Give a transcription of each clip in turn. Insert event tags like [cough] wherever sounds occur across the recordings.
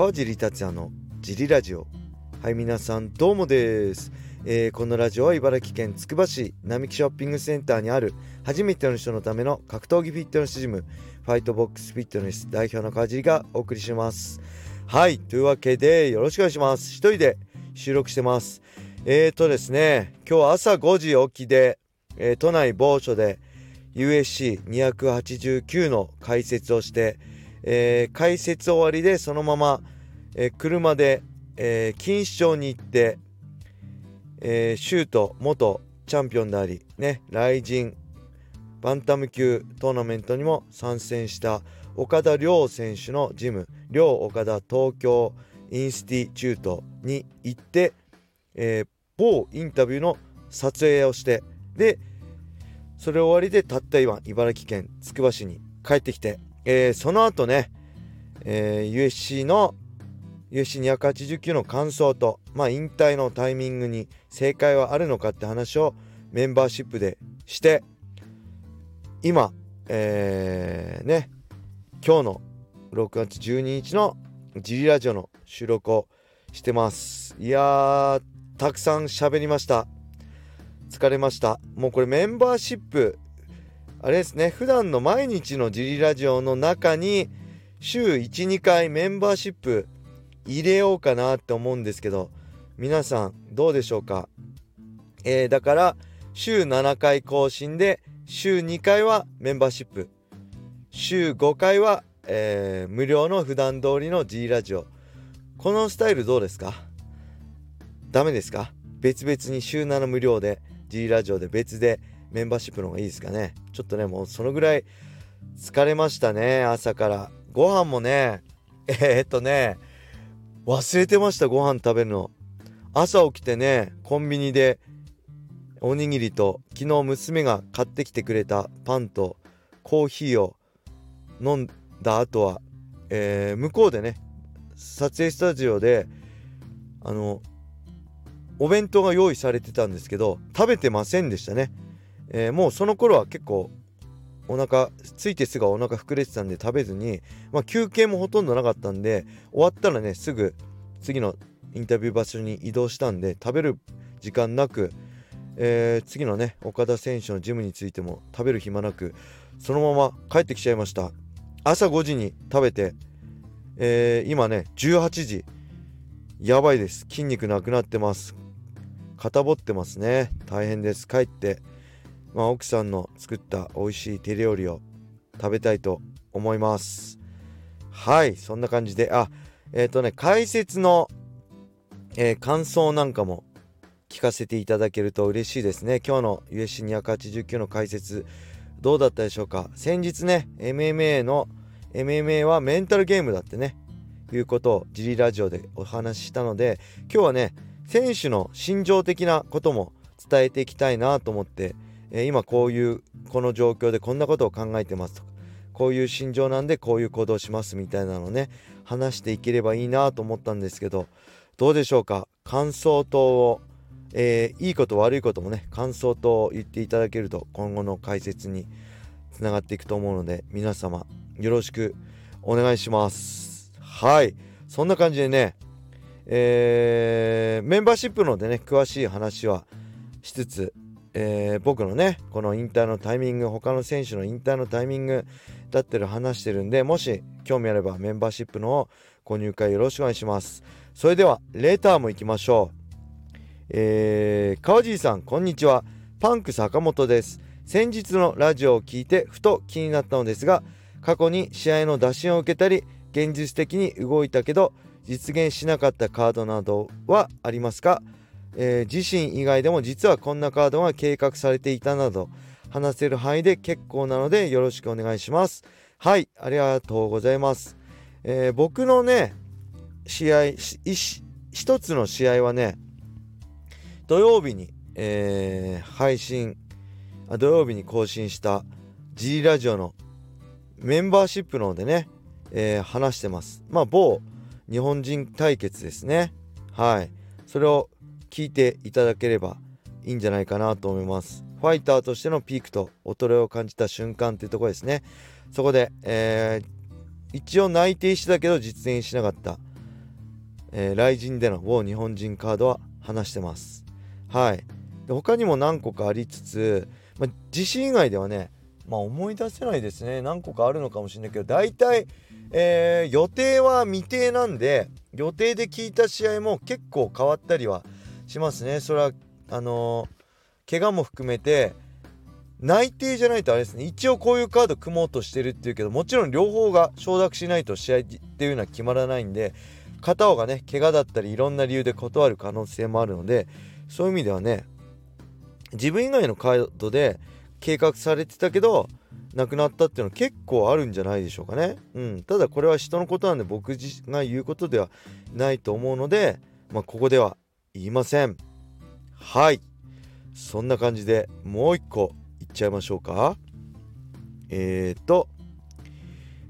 川尻達也のジリラジオ。はい皆さんどうもです、えー、このラジオは茨城県つくば市並木ショッピングセンターにある初めての人のための格闘技フィットネスジムファイトボックスフィットネス代表の川尻がお送りします。はいというわけでよろしくお願いします。一人で収録してます。えーとですね今日は朝5時起きで、えー、都内某所で USC289 の解説をしてえー、解説終わりでそのまま、えー、車で、えー、錦糸町に行って、えー、シュート元チャンピオンでありね雷神バンタム級トーナメントにも参戦した岡田亮選手のジム亮岡田東京インスティチュートに行って、えー、某インタビューの撮影をしてでそれ終わりでたった今茨城県つくば市に帰ってきてえー、その後ね、えー、USC の USC289 の感想と、まあ、引退のタイミングに正解はあるのかって話をメンバーシップでして今、えー、ね今日の6月12日のジリラジオの収録をしてます。いやたくさん喋りました。疲れました。もうこれメンバーシップあれですね。普段の毎日のジリラジオの中に週12回メンバーシップ入れようかなって思うんですけど皆さんどうでしょうか？えー、だから週7回更新で週2回はメンバーシップ。週5回は、えー、無料の普段通りの G ラジオ。このスタイルどうですか？ダメですか？別々に週7無料で G ラジオで別でメンバーシップの方がいいですかね。ちょっとねもうそのぐらい疲れましたね朝から。ご飯もね [laughs] えー、っとね忘れてましたご飯食べるの。朝起きてねコンビニでおにぎりと昨日娘が買ってきてくれたパンとコーヒーを飲んだ後は、えー、向こうでね撮影スタジオであのお弁当が用意されてたんですけど食べてませんでしたね。えー、もうその頃は結構お腹ついてすぐお腹膨れてたんで食べずに、まあ、休憩もほとんどなかったんで終わったらねすぐ次のインタビュー場所に移動したんで食べる時間なく、えー、次のね岡田選手のジムについても食べる暇なくそのまま帰ってきちゃいました。朝5時に食べて、えー、今ね18時。やばいです。筋肉なくなってます。肩ぼってますね。大変です。帰って。まあ、奥さんの作った美味しい手料理を食べたいと思います。はいそんな感じで。あえっ、ー、とね解説の、えー、感想なんかも聞かせていただけると嬉しいですね。今日の USC289 の解説どうだったでしょうか？先日ね MMA の MMA はメンタルゲームだってねいうことをジリラジオでお話ししたので今日はね選手の心情的なことも伝えていきたいなと思ってえ、今こういうこの状況でこんなことを考えてますとかこういう心情なんでこういう行動しますみたいなのね話していければいいなと思ったんですけどどうでしょうか？感想等を、えー、いいこと悪いこともね感想等を言っていただけると今後の解説につながっていくと思うので皆様よろしくお願いします。はい。そんな感じでねえー、メンバーシップのでね詳しい話はしつつえー、僕のねこの引退のタイミング他の選手の引退のタイミングだってる話してるんでもし興味あればメンバーシップのご入会よろしくお願いします。それではレターも行きましょう。えー、川尻さんこんにちは。パンク坂本です。先日のラジオを聞いてふと気になったのですが過去に試合の打診を受けたり現実的に動いたけど実現しなかったカードなどはありますか？えー、自身以外でも実はこんなカードが計画されていたなど話せる範囲で結構なのでよろしくお願いします。はいありがとうございます、えー、僕のね試合一つの試合はね土曜日に、えー、配信あ土曜日に更新した G ラジオのメンバーシップの方でね、えー、話してます。まあ某日本人対決ですね。はい。それを聞いていただければいいんじゃないかなと思います。ファイターとしてのピークと衰えを感じた瞬間っていうところですね。そこで、えー、一応内定してたけど実現しなかった。えー、ライジンでの某日本人カードは話してます。はい。で他にも何個かありつつ、まあ、自信以外ではねまあ思い出せないですね。何個かあるのかもしれないけど大体、えー、予定は未定なんで予定で聞いた試合も結構変わったりはしますね。それはあのー、怪我も含めて内定じゃないとあれですね。一応こういうカード組もうとしてるっていうけどもちろん両方が承諾しないと試合っていうのは決まらないんで片方がね怪我だったりいろんな理由で断る可能性もあるのでそういう意味ではね自分以外のカードで計画されてたけど亡くなったっていうのは結構あるんじゃないでしょうかね。うん、ただこれは人のことなんで僕が言うことではないと思うので、まあ、ここでは言いません。はい。そんな感じでもう一個いっちゃいましょうか。えーと、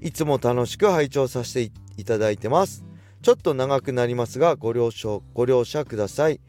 いつも楽しく拝聴させていただいてます。ちょっと長くなりますがご了承ご了承ください。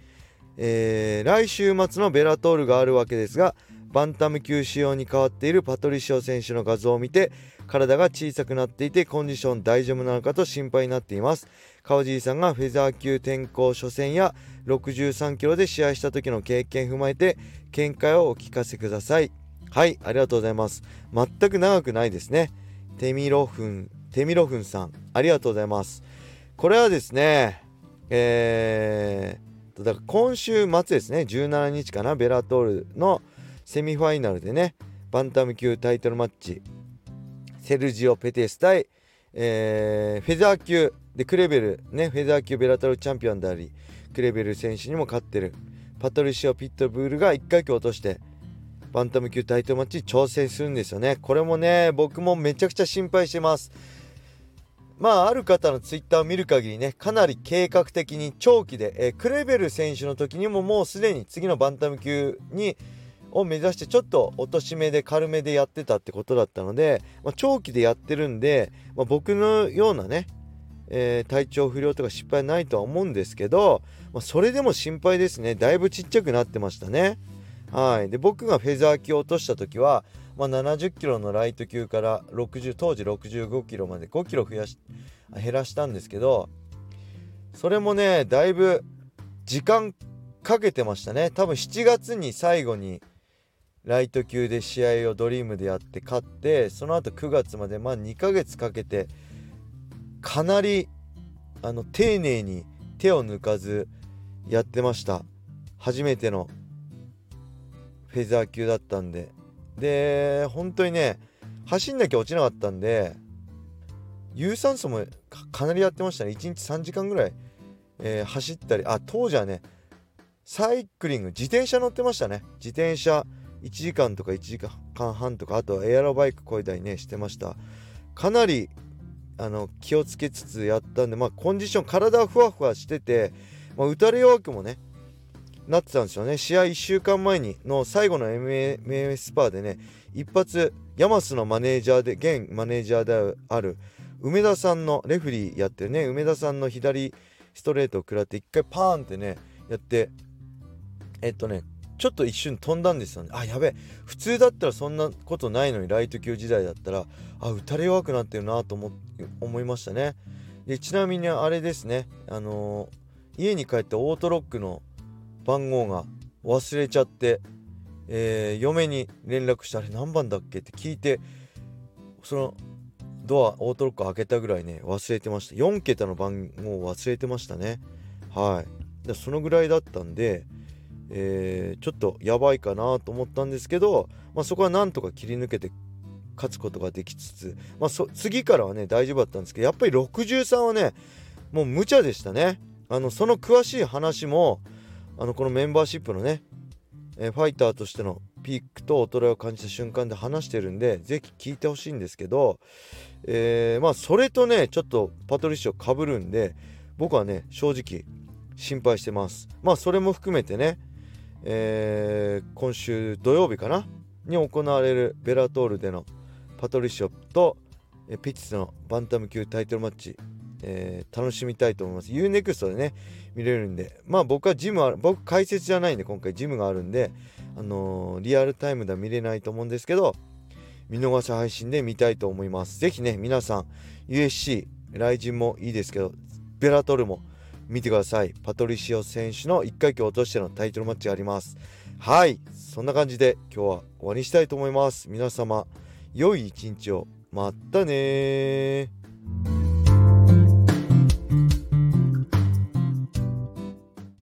えー、来週末のベラトールがあるわけですがバンタム級仕様に変わっているパトリシオ選手の画像を見て体が小さくなっていてコンディション大丈夫なのかと心配になっています。川尻さんがフェザー級転向初戦や63キロで試合した時の経験踏まえて見解をお聞かせください。はいありがとうございます。全く長くないですね。テミロフンテミロフンさんありがとうございます。これはですねえー、だから今週末ですね17日かなベラトールのセミファイナルでねバンタム級タイトルマッチセルジオ・ペテス対、えー、フェザー級でクレベルねフェザー級ベラトルチャンピオンでありクレベル選手にも勝ってるパトリシオ・ピットブールが1回級落としてバンタム級タイトルマッチに挑戦するんですよね。これもね僕もめちゃくちゃ心配してます。まあある方のツイッターを見る限りねかなり計画的に長期で、えー、クレベル選手の時にももうすでに次のバンタム級にを目指してちょっと落とし目で軽めでやってたってことだったので、まあ、長期でやってるんで、まあ、僕のようなね、えー、体調不良とか失敗ないとは思うんですけど、まあ、それでも心配ですね。だいぶちっちゃくなってましたね。はい。で僕がフェザー級を落とした時は、まあ、70キロのライト級から60当時65キロまで5キロ増やし減らしたんですけどそれもねだいぶ時間かけてましたね。多分7月に最後にライト級で試合をドリームでやって勝ってその後9月までまあ2ヶ月かけてかなりあの丁寧に手を抜かずやってました。初めてのフェザー級だったんで。で本当にね走んなきゃ落ちなかったんで有酸素もかなりやってましたね。1日3時間ぐらい、えー、走ったり。あ当時はねサイクリング自転車乗ってましたね。自転車1時間とか1時間半とかあとはエアロバイクこいだりねしてました。かなりあの気をつけつつやったんでまあコンディション体はふわふわしてて、まあ、打たれ弱くもねなってたんですよね。試合1週間前にの最後の MMA スパーでね一発ヤマスのマネージャーで現マネージャーである梅田さんのレフリーやってるね梅田さんの左ストレートを食らって一回パーンってねやってえっとねちょっと一瞬飛んだんですよね。あやべえ。普通だったらそんなことないのにライト級時代だったらあ打たれ弱くなってるなと思思いましたね。でちなみにあれですね。あのー、家に帰ってオートロックの番号が忘れちゃって、えー、嫁に連絡してあれ何番だっけって聞いてそのドアオートロック開けたぐらいね忘れてました。4桁の番号忘れてましたね。はい。でそのぐらいだったんでえー、ちょっとやばいかなと思ったんですけど、まあ、そこはなんとか切り抜けて勝つことができつつ、まあ、次からはね大丈夫だったんですけどやっぱり63はねもう無茶でしたね。あのその詳しい話もあのこのメンバーシップのね、えー、ファイターとしてのピークと衰えを感じた瞬間で話してるんで是非聞いてほしいんですけど、えー、まあそれとねちょっとパトリッシュかぶるんで僕はね正直心配してます。まあそれも含めてねえー、今週土曜日かな？に行われるベラトールでのパトリショとピッツのバンタム級タイトルマッチ、えー、楽しみたいと思います。UNEXT でね、見れるんで、まあ僕はジムは、僕解説じゃないんで、今回ジムがあるんで、あのー、リアルタイムでは見れないと思うんですけど、見逃し配信で見たいと思います。ぜひね、皆さん、USC、ライジンもいいですけど、ベラトルも見てください。パトリシオ選手の1階級を落としてのタイトルマッチがあります。はい。そんな感じで今日は終わりにしたいと思います。皆様良い一日を。またね